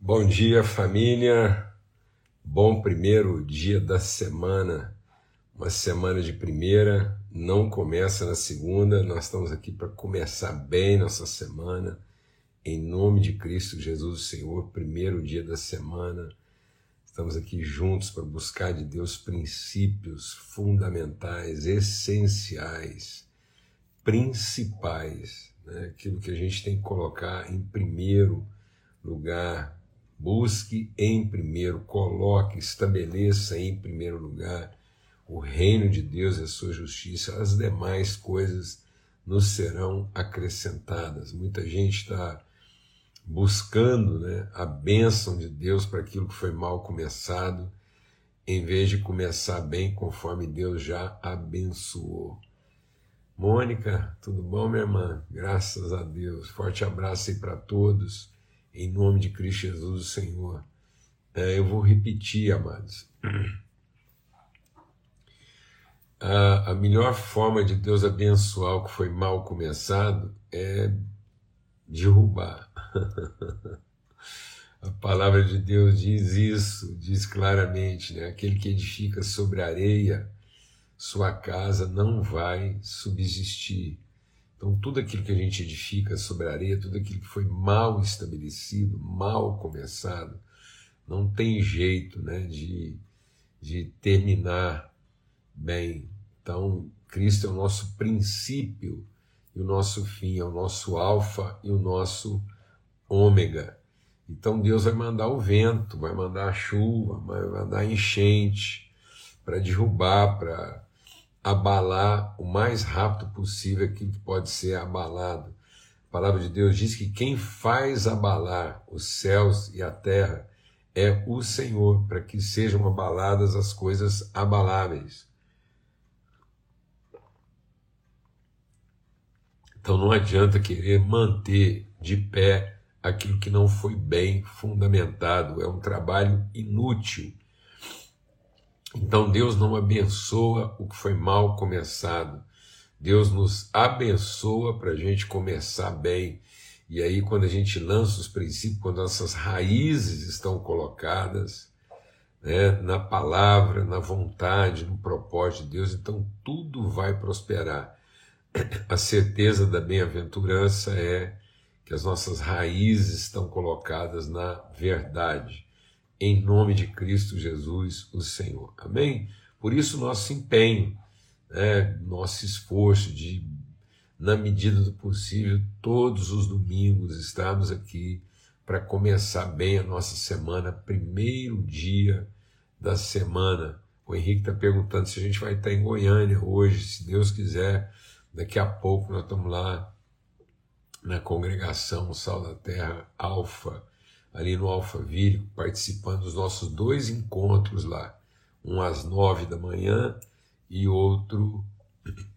Bom dia, família. Bom primeiro dia da semana. Uma semana de primeira, não começa na segunda. Nós estamos aqui para começar bem nossa semana. Em nome de Cristo Jesus, Senhor, primeiro dia da semana. Estamos aqui juntos para buscar de Deus princípios fundamentais, essenciais, principais, né? aquilo que a gente tem que colocar em primeiro lugar Busque em primeiro, coloque, estabeleça em primeiro lugar o reino de Deus e a sua justiça, as demais coisas nos serão acrescentadas. Muita gente está buscando né, a bênção de Deus para aquilo que foi mal começado, em vez de começar bem conforme Deus já abençoou. Mônica, tudo bom, minha irmã? Graças a Deus. Forte abraço aí para todos em nome de Cristo Jesus, o Senhor. É, eu vou repetir, amados. A, a melhor forma de Deus abençoar o que foi mal começado é derrubar. A palavra de Deus diz isso, diz claramente, né? Aquele que edifica sobre areia, sua casa não vai subsistir. Então, tudo aquilo que a gente edifica sobre a areia, tudo aquilo que foi mal estabelecido, mal começado, não tem jeito né, de, de terminar bem. Então, Cristo é o nosso princípio e o nosso fim, é o nosso alfa e o nosso ômega. Então, Deus vai mandar o vento, vai mandar a chuva, vai mandar a enchente para derrubar, para abalar o mais rápido possível aquilo que pode ser abalado. A palavra de Deus diz que quem faz abalar os céus e a terra é o Senhor, para que sejam abaladas as coisas abaláveis. Então não adianta querer manter de pé aquilo que não foi bem fundamentado, é um trabalho inútil então Deus não abençoa o que foi mal começado. Deus nos abençoa para a gente começar bem. E aí, quando a gente lança os princípios, quando nossas raízes estão colocadas né, na palavra, na vontade, no propósito de Deus, então tudo vai prosperar. A certeza da bem-aventurança é que as nossas raízes estão colocadas na verdade em nome de Cristo Jesus, o Senhor. Amém? Por isso, nosso empenho, né, nosso esforço de, na medida do possível, todos os domingos estarmos aqui para começar bem a nossa semana, primeiro dia da semana. O Henrique está perguntando se a gente vai estar em Goiânia hoje, se Deus quiser. Daqui a pouco nós estamos lá na congregação Sal da Terra Alfa ali no Alphaville, participando dos nossos dois encontros lá, um às nove da manhã e outro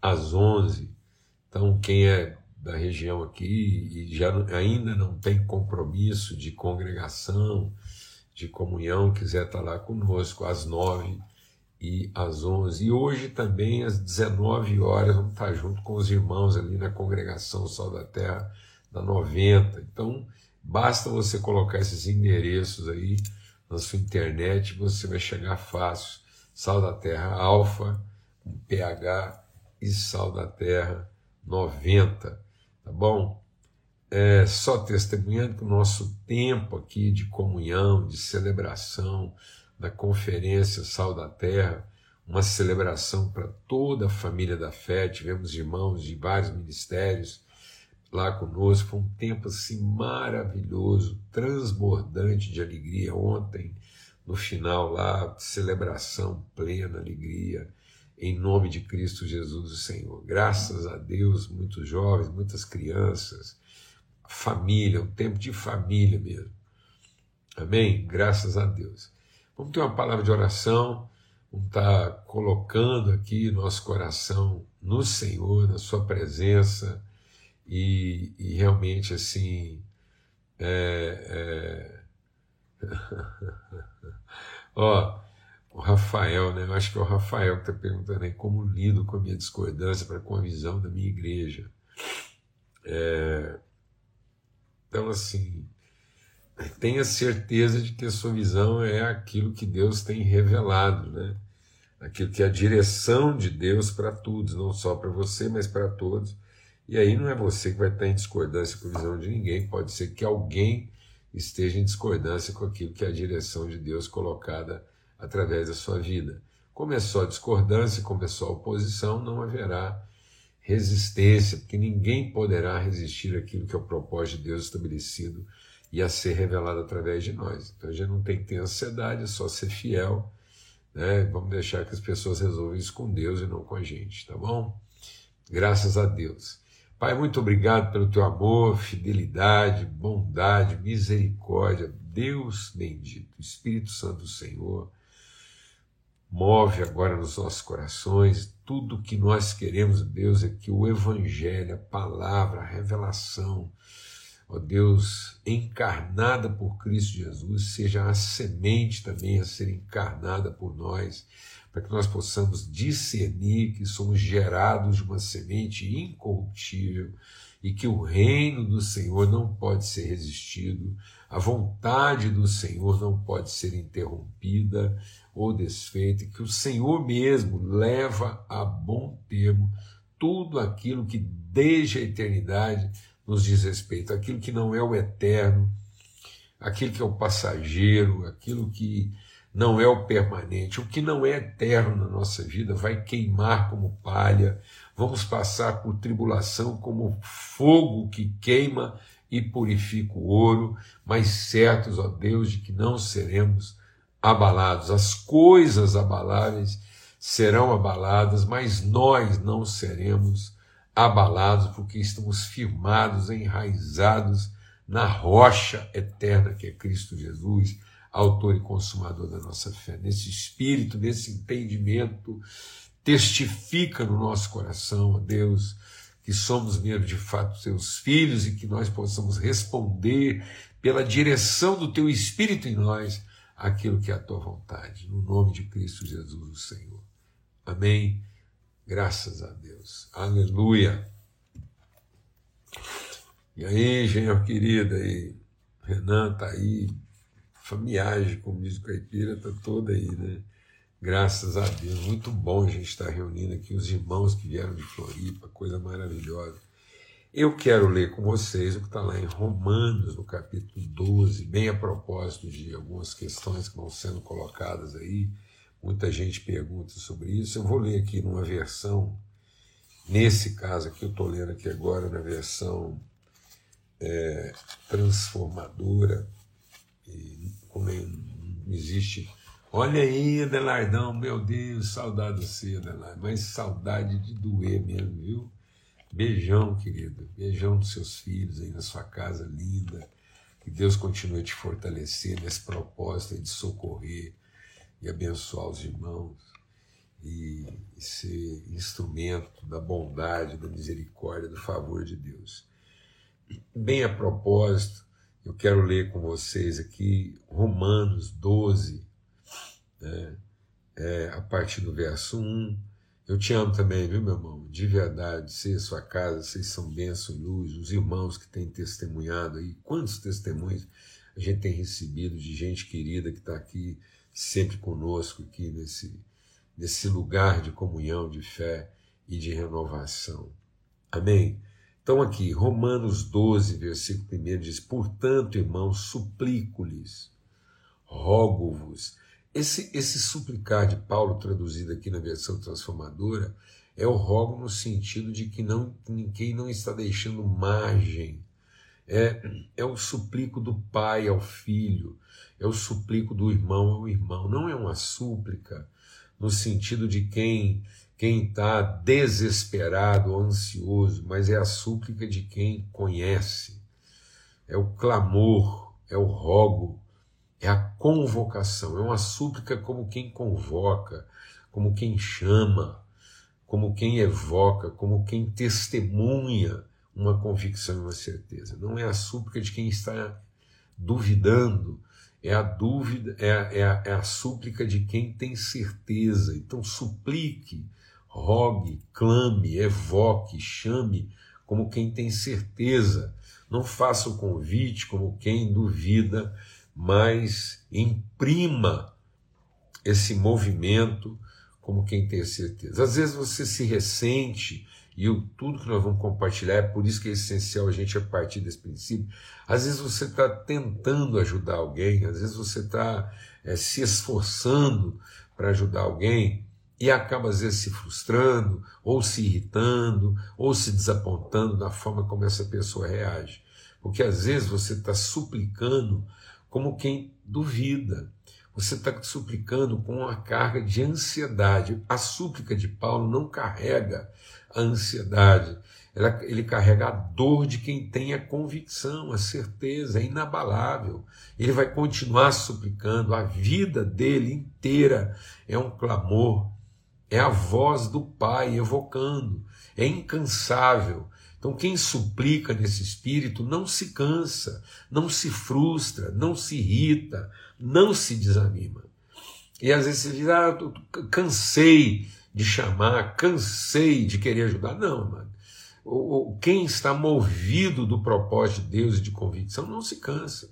às onze. Então, quem é da região aqui e já ainda não tem compromisso de congregação, de comunhão, quiser estar lá conosco às nove e às onze. E hoje também às 19 horas vamos estar junto com os irmãos ali na congregação Sol da Terra da 90. Então, Basta você colocar esses endereços aí na sua internet, você vai chegar fácil. Sal da Terra Alfa, pH e Sal da Terra 90, tá bom? É, só testemunhando que o nosso tempo aqui de comunhão, de celebração da conferência Sal da Terra, uma celebração para toda a família da fé, tivemos irmãos de vários ministérios, lá conosco. Foi um tempo assim maravilhoso, transbordante de alegria. Ontem, no final lá, celebração plena, alegria, em nome de Cristo Jesus, o Senhor. Graças a Deus, muitos jovens, muitas crianças, família, um tempo de família mesmo. Amém? Graças a Deus. Vamos ter uma palavra de oração, vamos estar colocando aqui nosso coração no Senhor, na Sua presença e, e realmente assim. É, é... Ó, o Rafael, né? Eu acho que é o Rafael que está perguntando aí como lido com a minha discordância para com a visão da minha igreja. É... Então, assim, tenha certeza de que a sua visão é aquilo que Deus tem revelado, né? Aquilo que é a direção de Deus para todos, não só para você, mas para todos. E aí não é você que vai estar em discordância com a visão de ninguém, pode ser que alguém esteja em discordância com aquilo que é a direção de Deus colocada através da sua vida. Começou a discordância, começou a oposição, não haverá resistência, porque ninguém poderá resistir àquilo que é o propósito de Deus estabelecido e a ser revelado através de nós. Então a gente não tem que ter ansiedade, é só ser fiel. Né? Vamos deixar que as pessoas resolvam isso com Deus e não com a gente, tá bom? Graças a Deus. Pai, muito obrigado pelo teu amor, fidelidade, bondade, misericórdia. Deus bendito, Espírito Santo do Senhor, move agora nos nossos corações. Tudo que nós queremos, Deus, é que o Evangelho, a palavra, a revelação, ó Deus, encarnada por Cristo Jesus, seja a semente também a ser encarnada por nós, para que nós possamos discernir que somos gerados de uma semente incorruptível e que o reino do Senhor não pode ser resistido, a vontade do Senhor não pode ser interrompida ou desfeita, e que o Senhor mesmo leva a bom termo tudo aquilo que desde a eternidade nos diz respeito, aquilo que não é o eterno, aquilo que é o passageiro, aquilo que não é o permanente, o que não é eterno na nossa vida vai queimar como palha, vamos passar por tribulação como fogo que queima e purifica o ouro, mas certos, ó Deus, de que não seremos abalados. As coisas abaláveis serão abaladas, mas nós não seremos abalados, porque estamos firmados, enraizados na rocha eterna que é Cristo Jesus, autor e consumador da nossa fé. Nesse espírito, nesse entendimento, testifica no nosso coração, ó Deus, que somos mesmo de fato seus filhos e que nós possamos responder pela direção do teu Espírito em nós aquilo que é a tua vontade. No nome de Cristo Jesus, o Senhor. Amém. Graças a Deus. Aleluia. E aí, genro querida, aí, Renan tá aí, familiagem, como diz o caipira, tá toda aí, né? Graças a Deus. Muito bom a gente estar reunindo aqui os irmãos que vieram de Floripa, coisa maravilhosa. Eu quero ler com vocês o que está lá em Romanos, no capítulo 12, bem a propósito de algumas questões que vão sendo colocadas aí. Muita gente pergunta sobre isso. Eu vou ler aqui numa versão, nesse caso aqui, eu estou lendo aqui agora na versão é, transformadora, e como é, não existe. Olha aí, Adelardão, meu Deus, saudade de você, Adelardo, mas saudade de doer mesmo, viu? Beijão, querido, beijão dos seus filhos aí na sua casa linda, que Deus continue te fortalecer nesse propósito de socorrer e abençoar os irmãos. E ser instrumento da bondade, da misericórdia, do favor de Deus. Bem a propósito, eu quero ler com vocês aqui Romanos 12, né? É, a partir do verso 1. Eu te amo também, viu, meu irmão? De verdade, ser sua casa, vocês são bênção e luz, os irmãos que têm testemunhado aí, quantos testemunhos a gente tem recebido de gente querida que está aqui sempre conosco, aqui nesse, nesse lugar de comunhão, de fé e de renovação. Amém? Então, aqui, Romanos 12, versículo 1 diz: Portanto, irmãos, suplico-lhes, rogo-vos, esse, esse suplicar de Paulo, traduzido aqui na versão transformadora, é o rogo no sentido de que não, ninguém não está deixando margem. É, é o suplico do pai ao filho, é o suplico do irmão ao irmão. Não é uma súplica no sentido de quem quem está desesperado, ansioso, mas é a súplica de quem conhece. É o clamor, é o rogo é a convocação, é uma súplica como quem convoca, como quem chama, como quem evoca, como quem testemunha uma convicção e uma certeza. Não é a súplica de quem está duvidando, é a dúvida, é a, é a, é a súplica de quem tem certeza. Então suplique, rogue, clame, evoque, chame como quem tem certeza. Não faça o convite como quem duvida, mas imprima esse movimento como quem tem certeza. Às vezes você se ressente, e o, tudo que nós vamos compartilhar, é por isso que é essencial a gente a partir desse princípio. Às vezes você está tentando ajudar alguém, às vezes você está é, se esforçando para ajudar alguém, e acaba às vezes se frustrando, ou se irritando, ou se desapontando da forma como essa pessoa reage. Porque às vezes você está suplicando como quem duvida. Você está suplicando com uma carga de ansiedade. A súplica de Paulo não carrega a ansiedade, ele carrega a dor de quem tem a convicção, a certeza, é inabalável. Ele vai continuar suplicando, a vida dele inteira é um clamor, é a voz do Pai evocando, é incansável. Então, quem suplica nesse espírito não se cansa, não se frustra, não se irrita, não se desanima. E às vezes você diz, ah, eu cansei de chamar, cansei de querer ajudar. Não, mano. Quem está movido do propósito de Deus e de convicção não se cansa.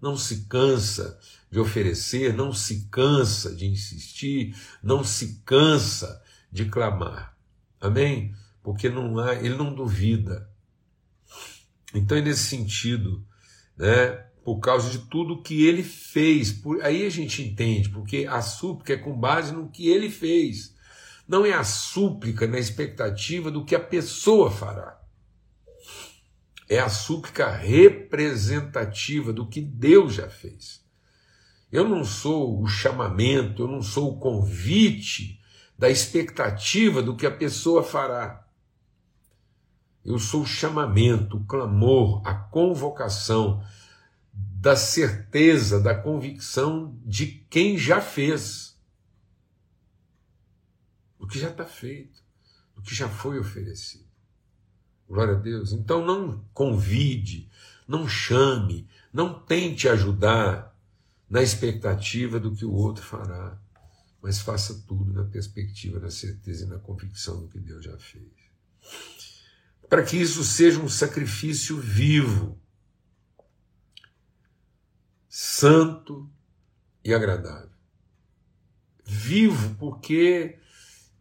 Não se cansa de oferecer, não se cansa de insistir, não se cansa de clamar. Amém? Porque não há, ele não duvida. Então, é nesse sentido, né, por causa de tudo que ele fez, por, aí a gente entende, porque a súplica é com base no que ele fez. Não é a súplica na expectativa do que a pessoa fará. É a súplica representativa do que Deus já fez. Eu não sou o chamamento, eu não sou o convite da expectativa do que a pessoa fará. Eu sou o chamamento, o clamor, a convocação da certeza, da convicção de quem já fez do que já está feito, do que já foi oferecido. Glória a Deus. Então não convide, não chame, não tente ajudar na expectativa do que o outro fará, mas faça tudo na perspectiva, na certeza e na convicção do que Deus já fez. Para que isso seja um sacrifício vivo, santo e agradável. Vivo porque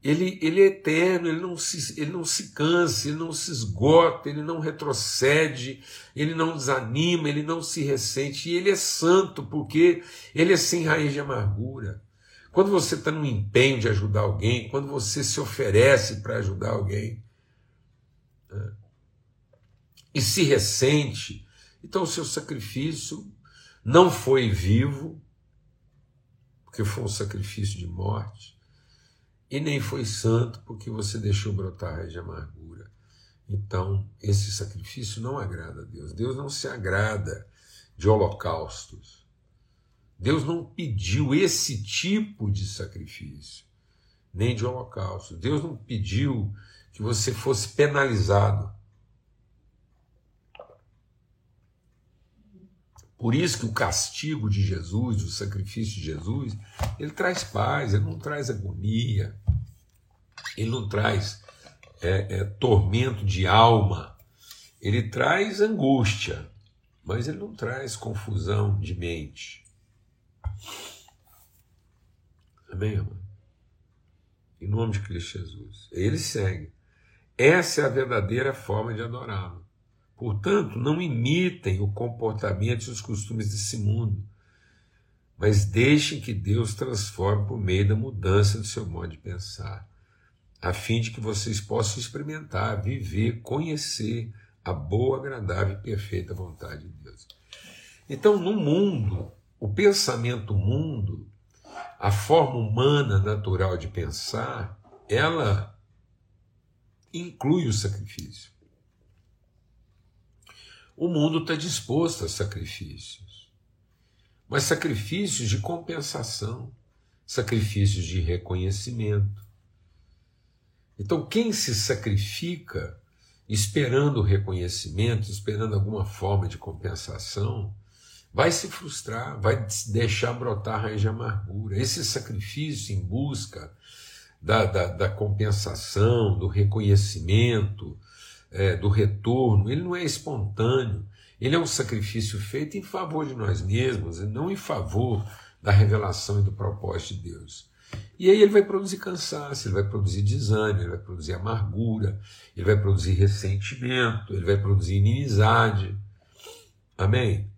ele, ele é eterno, ele não, se, ele não se cansa, ele não se esgota, ele não retrocede, ele não desanima, ele não se ressente, e ele é santo porque ele é sem raiz de amargura. Quando você está no empenho de ajudar alguém, quando você se oferece para ajudar alguém, né, e se ressente, então o seu sacrifício não foi vivo, porque foi um sacrifício de morte, e nem foi santo porque você deixou brotar raiz de amargura. Então, esse sacrifício não agrada a Deus. Deus não se agrada de holocaustos. Deus não pediu esse tipo de sacrifício, nem de holocausto. Deus não pediu que você fosse penalizado. Por isso que o castigo de Jesus, o sacrifício de Jesus, ele traz paz, ele não traz agonia, ele não traz é, é, tormento de alma, ele traz angústia, mas ele não traz confusão de mente. Amém, irmão? Em nome de Cristo Jesus. Ele segue. Essa é a verdadeira forma de adorá-lo. Portanto, não imitem o comportamento e os costumes desse mundo, mas deixem que Deus transforme por meio da mudança do seu modo de pensar, a fim de que vocês possam experimentar, viver, conhecer a boa, agradável e perfeita vontade de Deus. Então, no mundo, o pensamento mundo, a forma humana natural de pensar, ela inclui o sacrifício. O mundo está disposto a sacrifícios, mas sacrifícios de compensação, sacrifícios de reconhecimento. Então, quem se sacrifica esperando reconhecimento, esperando alguma forma de compensação, vai se frustrar, vai deixar brotar raiz de amargura. Esse sacrifício em busca da, da, da compensação, do reconhecimento, é, do retorno, ele não é espontâneo. Ele é um sacrifício feito em favor de nós mesmos e não em favor da revelação e do propósito de Deus. E aí ele vai produzir cansaço, ele vai produzir desânimo, ele vai produzir amargura, ele vai produzir ressentimento, ele vai produzir inimizade. Amém?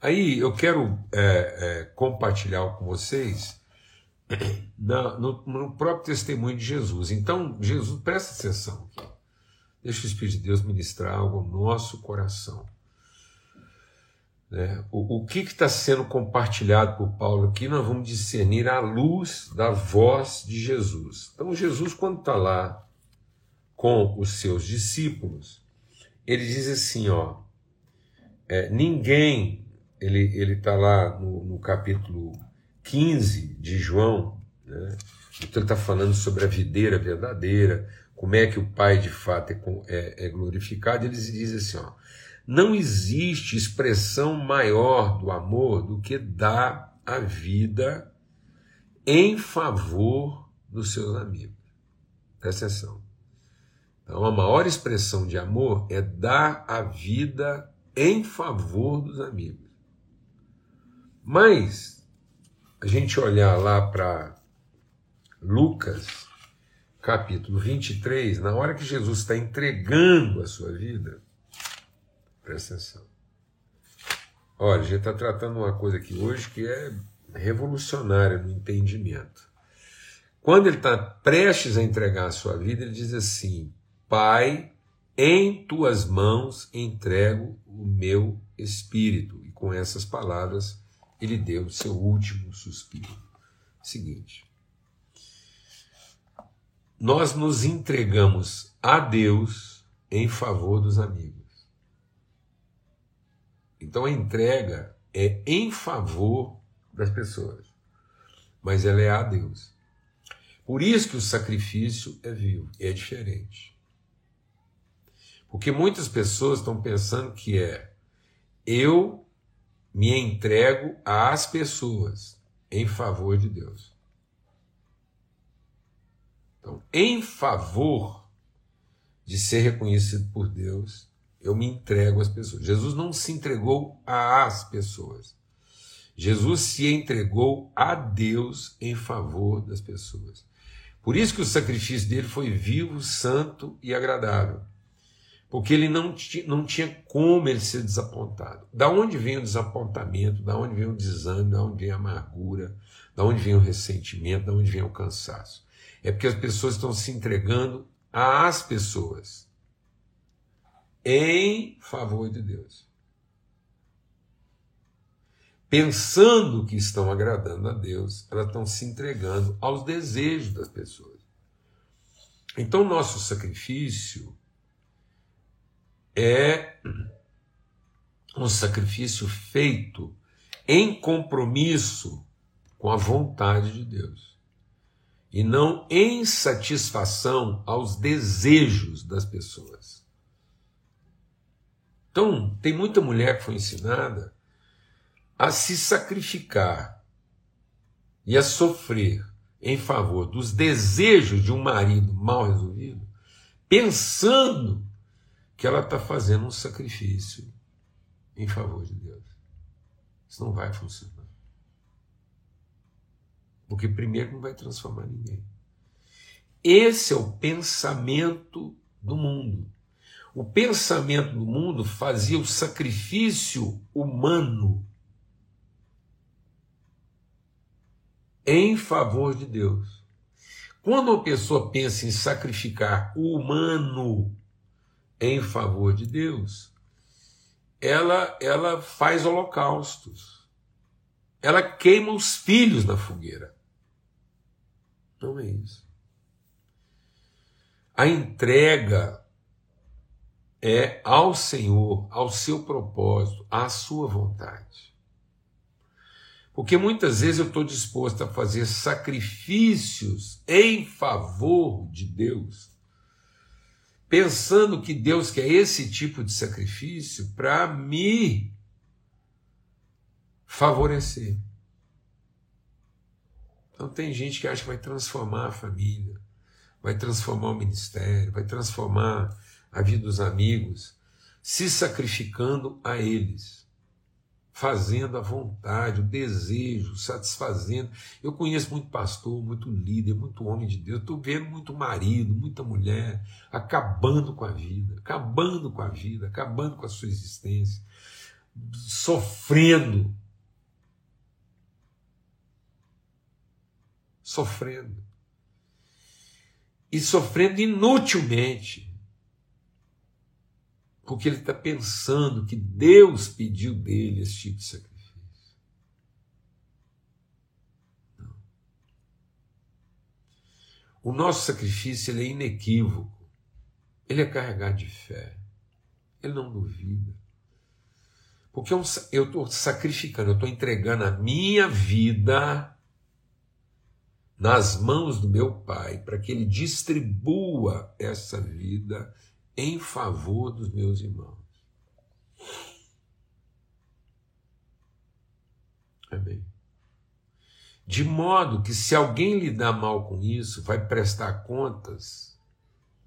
Aí eu quero é, é, compartilhar com vocês na, no, no, próprio testemunho de Jesus. Então, Jesus, presta atenção aqui. Deixa o Espírito de Deus ministrar algo no nosso coração. Né? O, o que está sendo compartilhado por Paulo aqui, nós vamos discernir à luz da voz de Jesus. Então, Jesus, quando está lá com os seus discípulos, ele diz assim: ó, é, ninguém, ele está lá no, no, capítulo 15 de João, né? então ele está falando sobre a videira verdadeira, como é que o Pai de fato é, é, é glorificado, ele diz assim: ó, não existe expressão maior do amor do que dar a vida em favor dos seus amigos. Presta atenção. Então, a maior expressão de amor é dar a vida em favor dos amigos. Mas, a gente olhar lá para Lucas, capítulo 23, na hora que Jesus está entregando a sua vida, Presta atenção. Olha, a gente está tratando uma coisa aqui hoje que é revolucionária no entendimento. Quando ele está prestes a entregar a sua vida, ele diz assim: Pai, em tuas mãos entrego o meu espírito. E com essas palavras, ele deu o seu último suspiro. Seguinte. Nós nos entregamos a Deus em favor dos amigos. Então a entrega é em favor das pessoas, mas ela é a Deus. Por isso que o sacrifício é vivo, é diferente. Porque muitas pessoas estão pensando que é eu me entrego às pessoas em favor de Deus. Então, em favor de ser reconhecido por Deus, eu me entrego às pessoas. Jesus não se entregou às pessoas. Jesus se entregou a Deus em favor das pessoas. Por isso que o sacrifício dele foi vivo, santo e agradável. Porque ele não, não tinha como ele ser desapontado. Da onde vem o desapontamento, da onde vem o desânimo, da onde vem a amargura, da onde vem o ressentimento, da onde vem o cansaço. É porque as pessoas estão se entregando às pessoas em favor de Deus. Pensando que estão agradando a Deus, elas estão se entregando aos desejos das pessoas. Então, nosso sacrifício é um sacrifício feito em compromisso com a vontade de Deus e não em satisfação aos desejos das pessoas. Então, tem muita mulher que foi ensinada a se sacrificar e a sofrer em favor dos desejos de um marido mal resolvido, pensando que ela está fazendo um sacrifício em favor de Deus. Isso não vai funcionar. Porque, primeiro, não vai transformar ninguém. Esse é o pensamento do mundo. O pensamento do mundo fazia o sacrifício humano em favor de Deus. Quando uma pessoa pensa em sacrificar o humano em favor de Deus, ela, ela faz holocaustos. Ela queima os filhos na fogueira. Não é isso. A entrega é ao Senhor, ao seu propósito, à sua vontade. Porque muitas vezes eu estou disposto a fazer sacrifícios em favor de Deus, pensando que Deus quer esse tipo de sacrifício para me favorecer. Então tem gente que acha que vai transformar a família, vai transformar o ministério, vai transformar a vida dos amigos, se sacrificando a eles, fazendo a vontade, o desejo, satisfazendo. Eu conheço muito pastor, muito líder, muito homem de Deus, estou vendo muito marido, muita mulher, acabando com a vida, acabando com a vida, acabando com a sua existência, sofrendo. Sofrendo. E sofrendo inutilmente porque ele está pensando que Deus pediu dele esse tipo de sacrifício. O nosso sacrifício é inequívoco. Ele é carregado de fé. Ele não duvida. Porque eu estou sacrificando, eu estou entregando a minha vida nas mãos do meu Pai, para que Ele distribua essa vida em favor dos meus irmãos. Amém. De modo que se alguém lhe dá mal com isso, vai prestar contas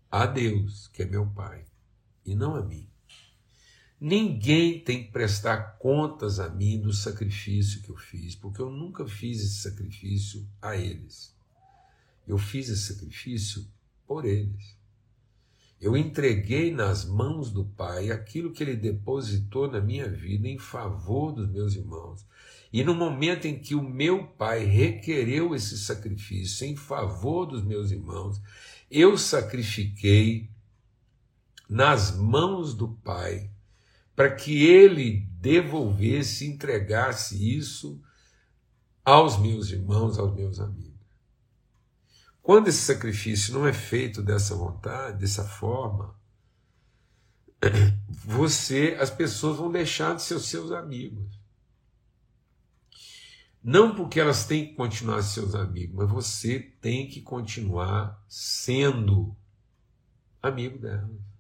a Deus, que é meu Pai, e não a mim. Ninguém tem que prestar contas a mim do sacrifício que eu fiz, porque eu nunca fiz esse sacrifício a eles. Eu fiz esse sacrifício por eles. Eu entreguei nas mãos do Pai aquilo que Ele depositou na minha vida em favor dos meus irmãos. E no momento em que o meu Pai requereu esse sacrifício em favor dos meus irmãos, eu sacrifiquei nas mãos do Pai para que Ele devolvesse, entregasse isso aos meus irmãos, aos meus amigos. Quando esse sacrifício não é feito dessa vontade, dessa forma, você, as pessoas vão deixar de ser seus amigos. Não porque elas têm que continuar seus amigos, mas você tem que continuar sendo amigo delas.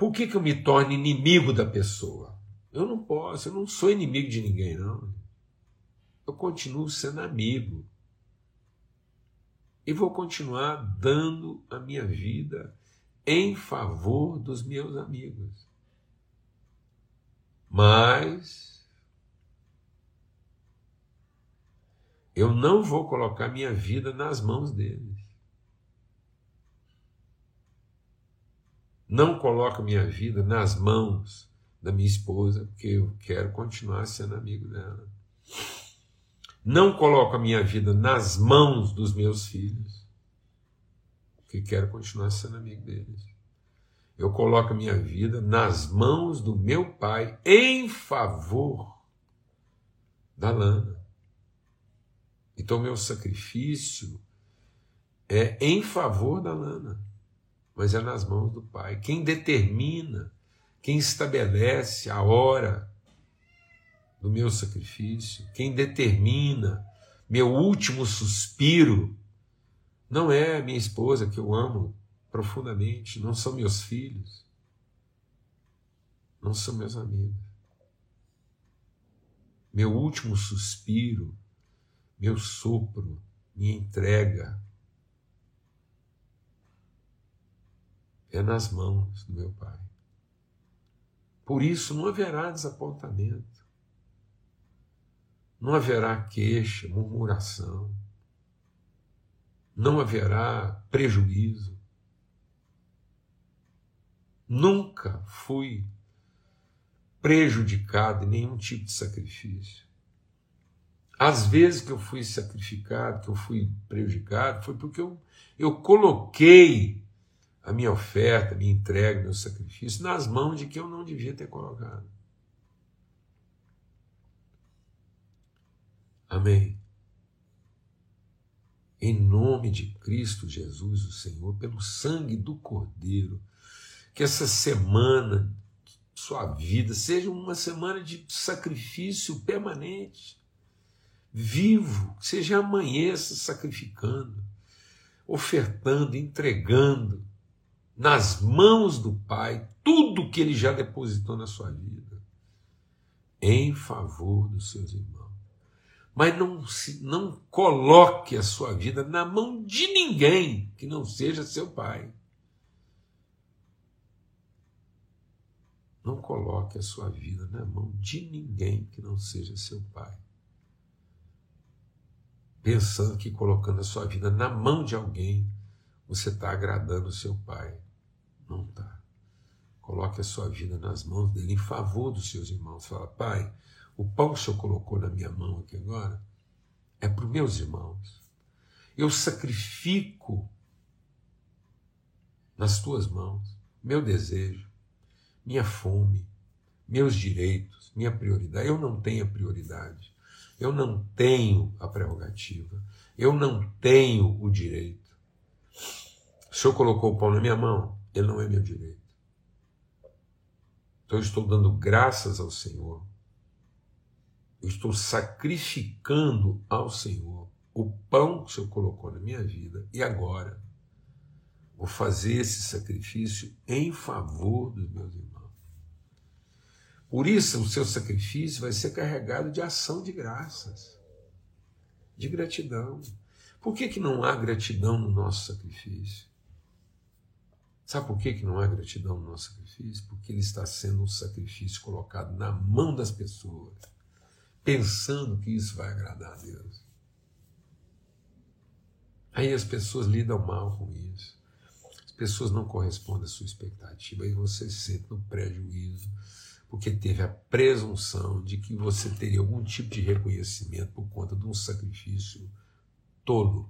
Por que, que eu me torno inimigo da pessoa? Eu não posso, eu não sou inimigo de ninguém, não. Eu continuo sendo amigo e vou continuar dando a minha vida em favor dos meus amigos. Mas eu não vou colocar minha vida nas mãos deles. Não coloco minha vida nas mãos da minha esposa, porque eu quero continuar sendo amigo dela. Não coloco a minha vida nas mãos dos meus filhos, que quero continuar sendo amigo deles. Eu coloco a minha vida nas mãos do meu pai em favor da Lana. Então, meu sacrifício é em favor da Lana, mas é nas mãos do pai. Quem determina, quem estabelece a hora, do meu sacrifício, quem determina meu último suspiro, não é minha esposa que eu amo profundamente, não são meus filhos, não são meus amigos. Meu último suspiro, meu sopro, minha entrega é nas mãos do meu Pai. Por isso não haverá desapontamento. Não haverá queixa, murmuração. Não haverá prejuízo. Nunca fui prejudicado em nenhum tipo de sacrifício. Às vezes que eu fui sacrificado, que eu fui prejudicado, foi porque eu, eu coloquei a minha oferta, a minha entrega, meu sacrifício nas mãos de quem eu não devia ter colocado. Amém. Em nome de Cristo Jesus, o Senhor, pelo sangue do Cordeiro, que essa semana, sua vida, seja uma semana de sacrifício permanente, vivo, que seja amanheça sacrificando, ofertando, entregando nas mãos do Pai tudo que ele já depositou na sua vida em favor dos seus irmãos. Mas não, se, não coloque a sua vida na mão de ninguém que não seja seu pai. Não coloque a sua vida na mão de ninguém que não seja seu pai. Pensando que colocando a sua vida na mão de alguém, você está agradando o seu pai. Não está. Coloque a sua vida nas mãos dele em favor dos seus irmãos. Fala, pai, o pão que o senhor colocou na minha mão aqui agora é para os meus irmãos. Eu sacrifico nas tuas mãos meu desejo, minha fome, meus direitos, minha prioridade. Eu não tenho a prioridade. Eu não tenho a prerrogativa. Eu não tenho o direito. O Senhor colocou o pão na minha mão, ele não é meu direito. Então eu estou dando graças ao Senhor. Eu estou sacrificando ao Senhor o pão que o Senhor colocou na minha vida. E agora vou fazer esse sacrifício em favor dos meus irmãos. Por isso, o seu sacrifício vai ser carregado de ação de graças, de gratidão. Por que, que não há gratidão no nosso sacrifício? Sabe por que, que não há gratidão no nosso sacrifício? Porque ele está sendo um sacrifício colocado na mão das pessoas, pensando que isso vai agradar a Deus. Aí as pessoas lidam mal com isso. As pessoas não correspondem à sua expectativa. Aí você se sente no prejuízo porque teve a presunção de que você teria algum tipo de reconhecimento por conta de um sacrifício tolo,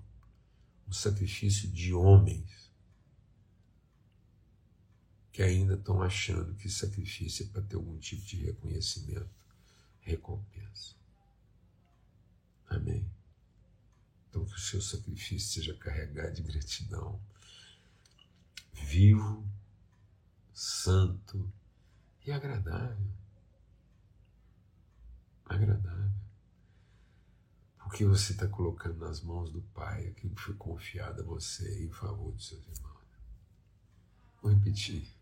um sacrifício de homens que ainda estão achando que sacrifício é para ter algum tipo de reconhecimento, recompensa. Amém? Então, que o seu sacrifício seja carregado de gratidão, vivo, santo, e agradável. Agradável. Porque você está colocando nas mãos do Pai aquilo que foi confiado a você em favor dos seus irmãos. Vou repetir.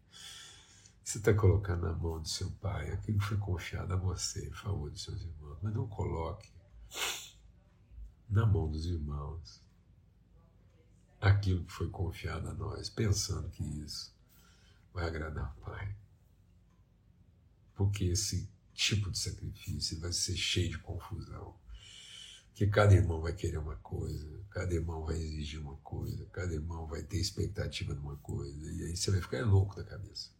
Você está colocando na mão do seu pai aquilo que foi confiado a você em favor dos seus irmãos. Mas não coloque na mão dos irmãos aquilo que foi confiado a nós, pensando que isso vai agradar o Pai porque esse tipo de sacrifício vai ser cheio de confusão. Que cada irmão vai querer uma coisa, cada irmão vai exigir uma coisa, cada irmão vai ter expectativa de uma coisa, e aí você vai ficar louco da cabeça.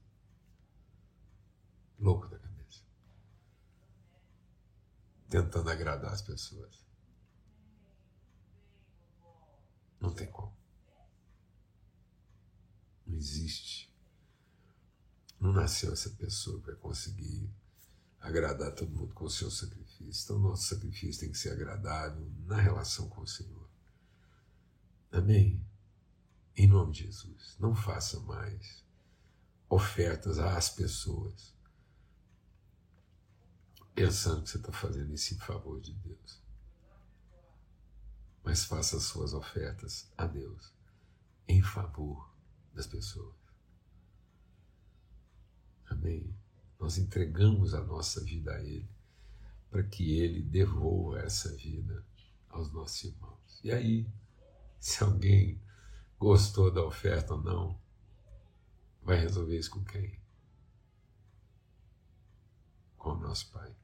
Louco da cabeça. Tentando agradar as pessoas. Não tem como. Não existe não nasceu essa pessoa para conseguir agradar todo mundo com o seu sacrifício. Então, nosso sacrifício tem que ser agradável na relação com o Senhor. Amém? Em nome de Jesus, não faça mais ofertas às pessoas pensando que você está fazendo isso em favor de Deus. Mas faça as suas ofertas a Deus em favor das pessoas. Amém. Nós entregamos a nossa vida a Ele, para que Ele devolva essa vida aos nossos irmãos. E aí, se alguém gostou da oferta ou não, vai resolver isso com quem? Com o nosso Pai.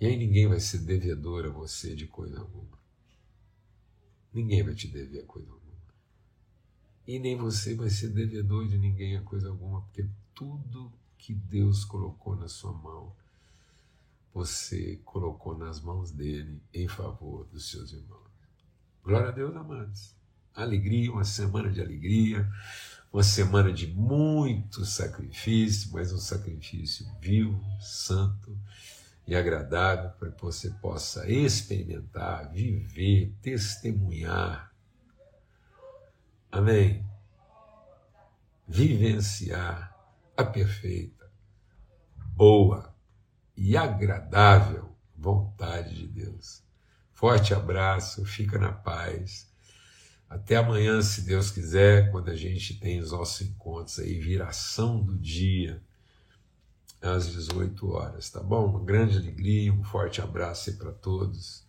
E aí ninguém vai ser devedor a você de coisa alguma. Ninguém vai te dever a coisa alguma. E nem você vai ser devedor de ninguém a coisa alguma, porque tudo que Deus colocou na sua mão, você colocou nas mãos dele em favor dos seus irmãos. Glória a Deus, amados. Alegria, uma semana de alegria, uma semana de muito sacrifício, mas um sacrifício vivo, santo e agradável para que você possa experimentar, viver, testemunhar. Amém? Vivenciar a perfeita, boa e agradável vontade de Deus. Forte abraço, fica na paz. Até amanhã, se Deus quiser, quando a gente tem os nossos encontros aí, viração do dia, às 18 horas, tá bom? Uma grande alegria, um forte abraço aí para todos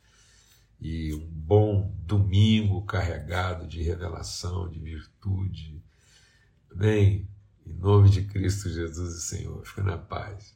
e um bom domingo carregado de revelação, de virtude. Bem, Em nome de Cristo Jesus, Senhor. Fica na paz.